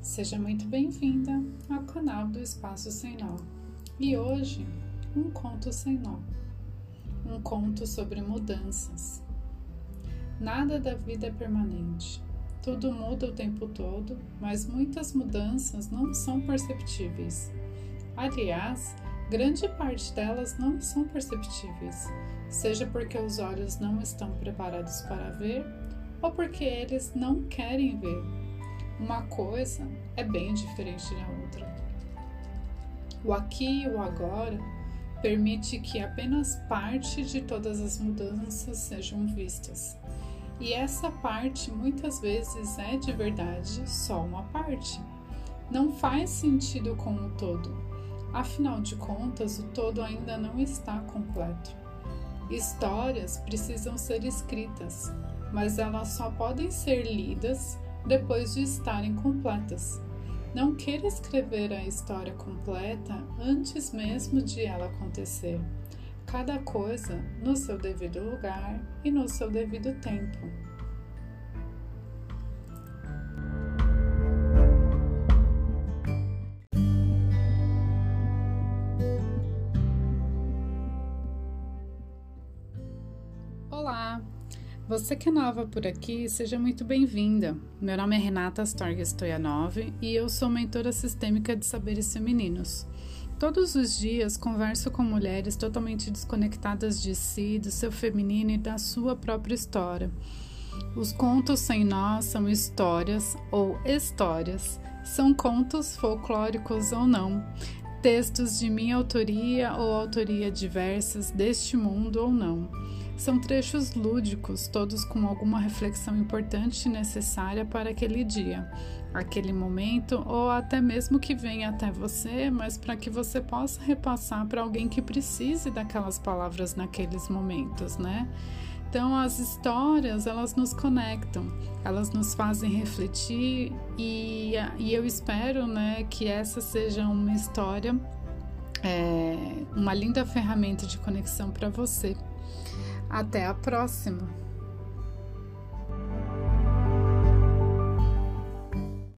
Seja muito bem-vinda ao canal do Espaço Sem Nó. E hoje, um conto sem nó. Um conto sobre mudanças. Nada da vida é permanente. Tudo muda o tempo todo, mas muitas mudanças não são perceptíveis. Aliás, grande parte delas não são perceptíveis, seja porque os olhos não estão preparados para ver ou porque eles não querem ver uma coisa é bem diferente da outra. O aqui e o agora permite que apenas parte de todas as mudanças sejam vistas. E essa parte muitas vezes é de verdade só uma parte. Não faz sentido com o todo. Afinal de contas, o todo ainda não está completo. Histórias precisam ser escritas, mas elas só podem ser lidas depois de estarem completas. Não queira escrever a história completa antes mesmo de ela acontecer. Cada coisa no seu devido lugar e no seu devido tempo. Olá! Você que é nova por aqui, seja muito bem-vinda. Meu nome é Renata Astorga Stoyanov e eu sou mentora sistêmica de saberes femininos. Todos os dias converso com mulheres totalmente desconectadas de si, do seu feminino e da sua própria história. Os contos sem nós são histórias ou histórias, são contos folclóricos ou não, textos de minha autoria ou autoria diversas deste mundo ou não são trechos lúdicos, todos com alguma reflexão importante e necessária para aquele dia, aquele momento ou até mesmo que venha até você, mas para que você possa repassar para alguém que precise daquelas palavras naqueles momentos, né? Então as histórias elas nos conectam, elas nos fazem refletir e, e eu espero, né, que essa seja uma história, é, uma linda ferramenta de conexão para você. Até a próxima!